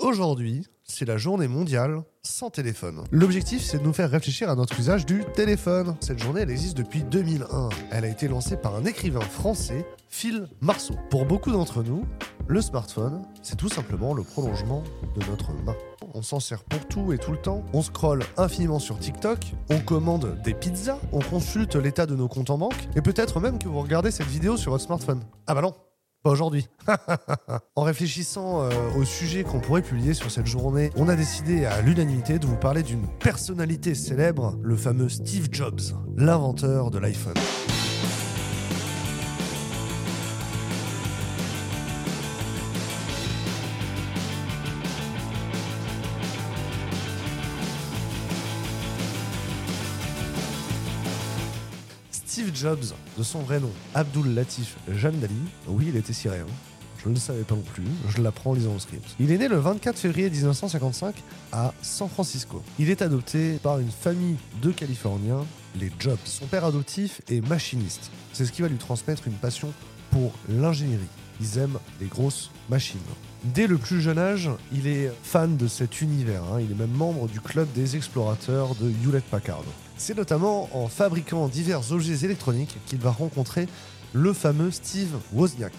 Aujourd'hui, c'est la journée mondiale sans téléphone. L'objectif, c'est de nous faire réfléchir à notre usage du téléphone. Cette journée, elle existe depuis 2001. Elle a été lancée par un écrivain français, Phil Marceau. Pour beaucoup d'entre nous, le smartphone, c'est tout simplement le prolongement de notre main. On s'en sert pour tout et tout le temps. On scrolle infiniment sur TikTok, on commande des pizzas, on consulte l'état de nos comptes en banque, et peut-être même que vous regardez cette vidéo sur votre smartphone. Ah bah non, pas aujourd'hui. en réfléchissant euh, au sujet qu'on pourrait publier sur cette journée, on a décidé à l'unanimité de vous parler d'une personnalité célèbre, le fameux Steve Jobs, l'inventeur de l'iPhone. Steve Jobs, de son vrai nom, Abdul Latif Jamdali, oui, il était syrien. Je ne le savais pas non plus, je l'apprends en lisant le script. Il est né le 24 février 1955 à San Francisco. Il est adopté par une famille de Californiens, les Jobs. Son père adoptif est machiniste. C'est ce qui va lui transmettre une passion pour l'ingénierie. Ils aiment les grosses machines. Dès le plus jeune âge, il est fan de cet univers. hein. Il est même membre du club des explorateurs de Hewlett Packard. C'est notamment en fabriquant divers objets électroniques qu'il va rencontrer le fameux Steve Wozniak,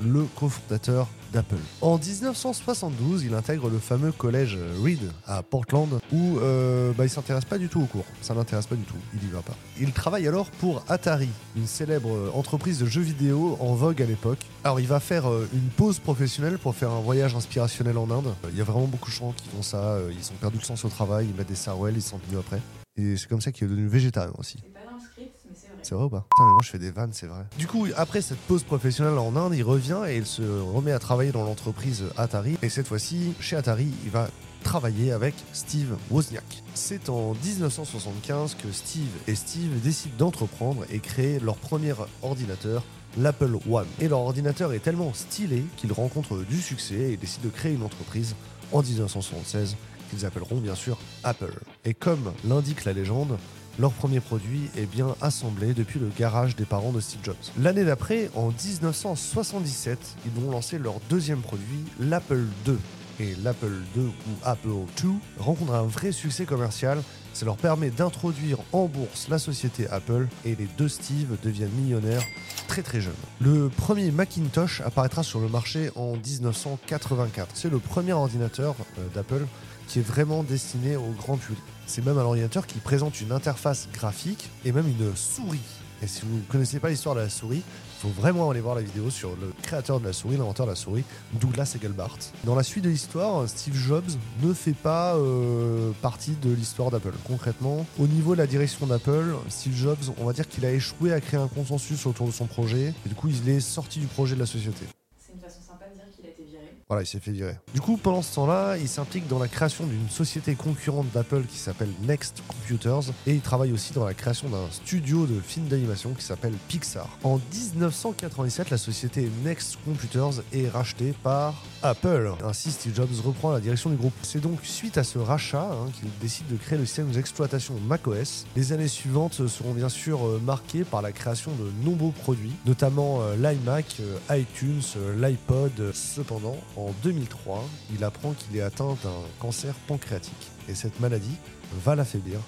le cofondateur d'Apple. En 1972, il intègre le fameux collège Reed à Portland où euh, bah, il s'intéresse pas du tout au cours. Ça l'intéresse pas du tout. Il y va pas. Il travaille alors pour Atari, une célèbre euh, entreprise de jeux vidéo en vogue à l'époque. Alors il va faire euh, une pause professionnelle pour faire un voyage inspirationnel en Inde. Il y a vraiment beaucoup de gens qui font ça. euh, Ils ont perdu le sens au travail, ils mettent des sarouels, ils sont mieux après. Et c'est comme ça qu'il est devenu végétarien aussi. C'est pas dans le script, mais c'est vrai. Ou pas mais moi je fais des vannes, c'est vrai. Du coup, après cette pause professionnelle en Inde, il revient et il se remet à travailler dans l'entreprise Atari. Et cette fois-ci, chez Atari, il va travailler avec Steve Wozniak. C'est en 1975 que Steve et Steve décident d'entreprendre et créer leur premier ordinateur, l'Apple One. Et leur ordinateur est tellement stylé qu'ils rencontrent du succès et décident de créer une entreprise en 1976 qu'ils appelleront bien sûr Apple. Et comme l'indique la légende, leur premier produit est bien assemblé depuis le garage des parents de Steve Jobs. L'année d'après, en 1977, ils vont lancer leur deuxième produit, l'Apple II. Et l'Apple II ou Apple II rencontre un vrai succès commercial. Ça leur permet d'introduire en bourse la société Apple et les deux Steve deviennent millionnaires très très jeunes. Le premier Macintosh apparaîtra sur le marché en 1984. C'est le premier ordinateur euh, d'Apple qui est vraiment destiné au grand public. C'est même un ordinateur qui présente une interface graphique et même une souris. Et si vous ne connaissez pas l'histoire de la souris, il faut vraiment aller voir la vidéo sur le créateur de la souris, l'inventeur de la souris, Douglas Engelbart. Dans la suite de l'histoire, Steve Jobs ne fait pas euh, partie de l'histoire d'Apple. Concrètement, au niveau de la direction d'Apple, Steve Jobs, on va dire qu'il a échoué à créer un consensus autour de son projet, et du coup il est sorti du projet de la société. C'est une façon sympa de dire qu'il a été viré. Voilà, il s'est fait virer. Du coup, pendant ce temps-là, il s'implique dans la création d'une société concurrente d'Apple qui s'appelle Next Computers et il travaille aussi dans la création d'un studio de films d'animation qui s'appelle Pixar. En 1997, la société Next Computers est rachetée par Apple. Ainsi, Steve Jobs reprend la direction du groupe. C'est donc suite à ce rachat hein, qu'il décide de créer le système d'exploitation macOS. Les années suivantes seront bien sûr euh, marquées par la création de nombreux produits, notamment euh, l'iMac, euh, iTunes, l'iPod. Cependant, en 2003, il apprend qu'il est atteint d'un cancer pancréatique. Et cette maladie va l'affaiblir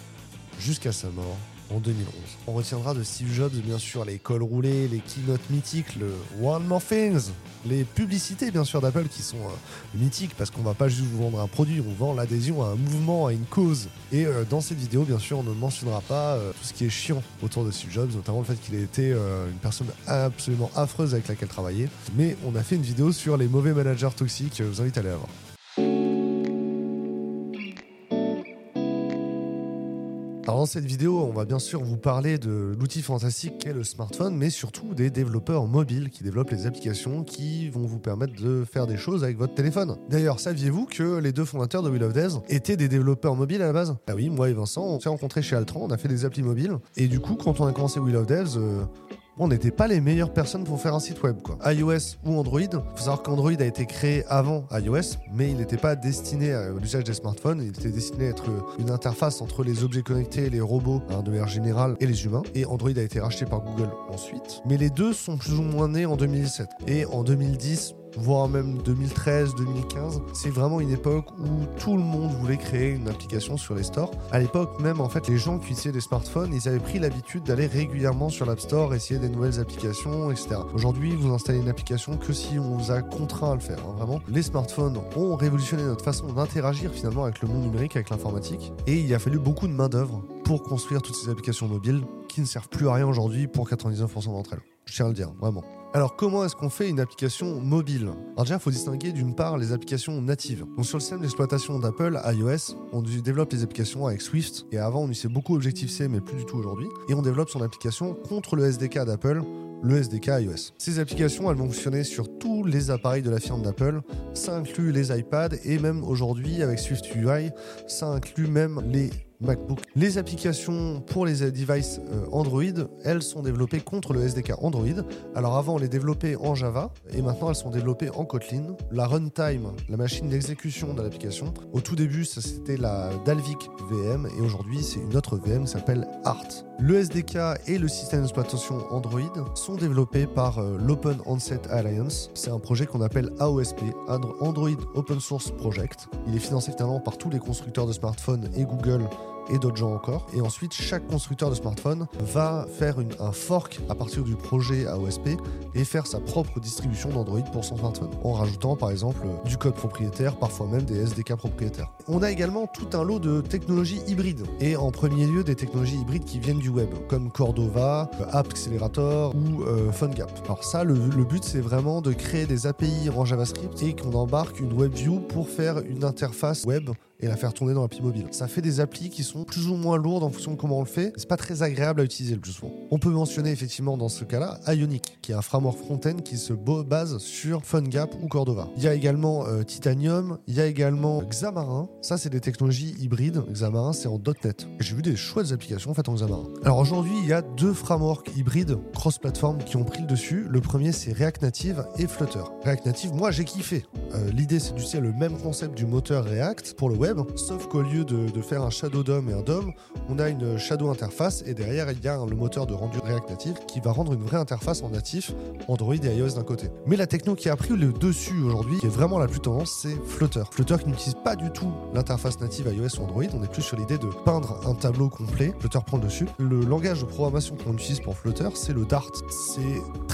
jusqu'à sa mort en 2011. On retiendra de Steve Jobs bien sûr les cols roulés, les keynotes mythiques, le One More Things, les publicités bien sûr d'Apple qui sont euh, mythiques parce qu'on va pas juste vous vendre un produit, on vend l'adhésion à un mouvement, à une cause. Et euh, dans cette vidéo bien sûr on ne mentionnera pas euh, tout ce qui est chiant autour de Steve Jobs, notamment le fait qu'il ait été une personne absolument affreuse avec laquelle travailler. Mais on a fait une vidéo sur les mauvais managers toxiques, je vous invite à aller la voir. Dans cette vidéo, on va bien sûr vous parler de l'outil fantastique qu'est le smartphone, mais surtout des développeurs mobiles qui développent les applications qui vont vous permettre de faire des choses avec votre téléphone. D'ailleurs, saviez-vous que les deux fondateurs de Will of Days étaient des développeurs mobiles à la base? Ah oui, moi et Vincent, on s'est rencontrés chez Altran, on a fait des applis mobiles, et du coup, quand on a commencé Will of Devs, on n'était pas les meilleures personnes pour faire un site web, quoi. iOS ou Android. Faut savoir qu'Android a été créé avant iOS, mais il n'était pas destiné à l'usage des smartphones. Il était destiné à être une interface entre les objets connectés, les robots, de manière générale, et les humains. Et Android a été racheté par Google ensuite. Mais les deux sont plus ou moins nés en 2017. Et en 2010, voire même 2013, 2015. C'est vraiment une époque où tout le monde voulait créer une application sur les stores. À l'époque même, en fait, les gens qui utilisaient des smartphones, ils avaient pris l'habitude d'aller régulièrement sur l'App Store, essayer des nouvelles applications, etc. Aujourd'hui, vous installez une application que si on vous a contraint à le faire. hein, vraiment, les smartphones ont révolutionné notre façon d'interagir finalement avec le monde numérique, avec l'informatique, et il a fallu beaucoup de main d'œuvre pour construire toutes ces applications mobiles qui ne servent plus à rien aujourd'hui pour 99% d'entre elles. Je tiens à le dire, vraiment. Alors comment est-ce qu'on fait une application mobile? Alors déjà, il faut distinguer d'une part les applications natives. Donc sur le système d'exploitation d'Apple, iOS, on développe les applications avec Swift, et avant on utilisait beaucoup Objective-C, mais plus du tout aujourd'hui, et on développe son application contre le SDK d'Apple, le SDK iOS. Ces applications, elles vont fonctionner sur tous les appareils de la firme d'Apple. Ça inclut les iPads et même aujourd'hui avec Swift UI, ça inclut même les MacBook. Les applications pour les devices euh, Android, elles sont développées contre le SDK Android. Alors avant, on les développait en Java et maintenant elles sont développées en Kotlin. La runtime, la machine d'exécution de l'application, au tout début, c'était la Dalvik VM et aujourd'hui, c'est une autre VM qui s'appelle Art. Le SDK et le système d'exploitation Android sont développés par euh, l'Open Onset Alliance. C'est un projet qu'on appelle AOSP, Android Open Source Project. Il est financé finalement par tous les constructeurs de smartphones et Google et d'autres gens encore. Et ensuite, chaque constructeur de smartphone va faire un fork à partir du projet AOSP et faire sa propre distribution d'Android pour son smartphone, en rajoutant par exemple du code propriétaire, parfois même des SDK propriétaires. On a également tout un lot de technologies hybrides, et en premier lieu des technologies hybrides qui viennent du web, comme Cordova, euh, App Accelerator ou euh, PhoneGap. Alors ça, le but c'est vraiment de créer des API en JavaScript et qu'on embarque une WebView pour faire une interface web et la faire tourner dans l'appli mobile. Ça fait des applis qui sont plus ou moins lourdes en fonction de comment on le fait. C'est pas très agréable à utiliser le plus souvent. On peut mentionner effectivement dans ce cas-là Ionic, qui est un framework front-end qui se base sur PhoneGap ou Cordova. Il y a également euh, Titanium, il y a également Xamarin. Ça, c'est des technologies hybrides. Xamarin, c'est en .NET. J'ai vu des chouettes applications faites en Xamarin. Alors aujourd'hui, il y a deux frameworks hybrides cross-platform qui ont pris le dessus. Le premier, c'est React Native et Flutter. React Native, moi, j'ai kiffé. Euh, L'idée, c'est d'utiliser le même concept du moteur React pour le web, sauf qu'au lieu de, faire un Shadow DOM et un DOM, on a une Shadow interface et derrière, il y a le moteur de rendu React Native qui va rendre une vraie interface en natif Android et iOS d'un côté. Mais la techno qui a pris le dessus aujourd'hui, qui est vraiment la plus tendance, c'est Flutter. Flutter qui n'utilise pas du tout l'interface native iOS ou Android, on est plus sur l'idée de peindre un tableau complet. Flutter prend le dessus. Le langage de programmation qu'on utilise pour Flutter, c'est le Dart. C'est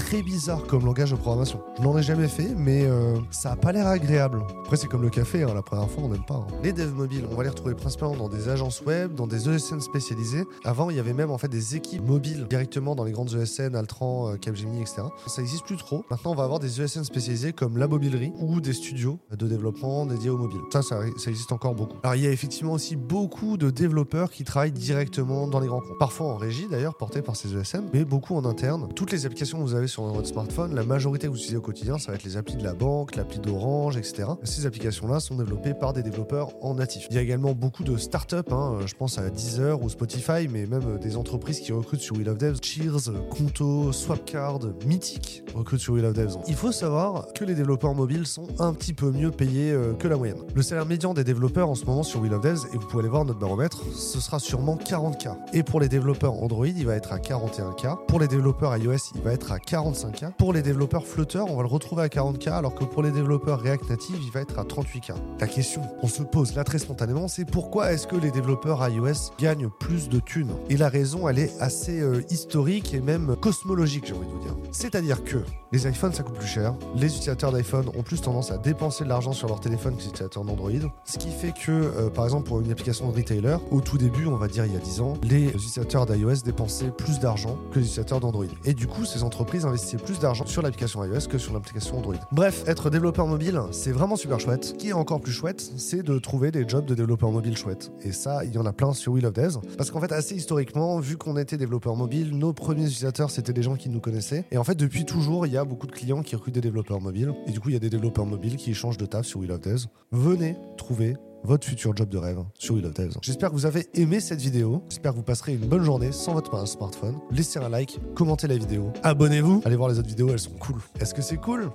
très bizarre comme langage de programmation. Je n'en ai jamais fait, mais euh, ça a pas l'air agréable. Après, c'est comme le café, hein, la première fois, on n'aime pas. hein. Les devs mobiles, on va les retrouver principalement dans des agences web, dans des ESN spécialisées. Avant, il y avait même en fait des équipes mobiles directement dans les grandes ESN, Altran, euh, Capgemini, etc. Ça existe plus trop. Maintenant, on va avoir des ESN spécialisés comme la mobilerie ou des studios de développement dédiés aux mobiles. Ça, ça, ça existe encore beaucoup. Alors, il y a effectivement aussi beaucoup de développeurs qui travaillent directement dans les grands comptes. Parfois en régie d'ailleurs, portés par ces ESN, mais beaucoup en interne. Toutes les applications que vous avez sur votre smartphone, la majorité que vous utilisez au quotidien, ça va être les applis de la banque, l'appli d'Orange, etc. Ces applications-là sont développées par des développeurs en natif. Il y a également beaucoup de startups, hein, je pense à Deezer ou Spotify, mais même des entreprises qui recrutent sur Wheel of Devs, Cheers, Conto, Swapcard, Mythic recrutent sur Wheel of Devs. Il faut savoir que les développeurs mobiles sont un petit peu mieux payés euh, que la moyenne. Le salaire médian des développeurs en ce moment sur Wheel of Devs, et vous pouvez aller voir notre baromètre, ce sera sûrement 40K. Et pour les développeurs Android, il va être à 41K. Pour les développeurs iOS, il va être à 45K. Pour les développeurs Flutter, on va le retrouver à 40K, alors que pour les développeurs React Native, il va être à 38K. La question qu'on se pose là très spontanément, c'est pourquoi est-ce que les développeurs iOS gagnent plus de thunes? Et la raison, elle est assez euh, historique et même cosmologique, j'ai envie de vous dire. C'est-à-dire que les iPhones, ça coûte plus cher. Les utilisateurs d'iPhone ont plus tendance à dépenser de l'argent sur leur téléphone que les utilisateurs d'Android. Ce qui fait que, euh, par exemple, pour une application de retailer, au tout début, on va dire il y a 10 ans, les utilisateurs d'iOS dépensaient plus d'argent que les utilisateurs d'Android. Et du coup, ces entreprises investissaient plus d'argent sur l'application iOS que sur l'application Android. Bref, être développeur mobile, c'est vraiment super chouette. Ce qui est encore plus chouette, c'est de trouver des jobs de développeur mobile chouettes. Et ça, il y en a plein sur Wheel of Devs. Parce qu'en fait, assez historiquement, vu qu'on était développeur mobile, nos premiers utilisateurs, c'était des gens qui nous connaissaient. Et en fait, depuis toujours, il y a beaucoup de clients qui recrutent des développeurs mobiles. Et du coup, il y a des développeurs mobiles qui changent de taf sur Wheel of Devs. Venez trouver votre futur job de rêve sur Devs. J'espère que vous avez aimé cette vidéo. J'espère que vous passerez une bonne journée sans votre smartphone. Laissez un like, commentez la vidéo, abonnez-vous. Allez voir les autres vidéos, elles sont cool. Est-ce que c'est cool?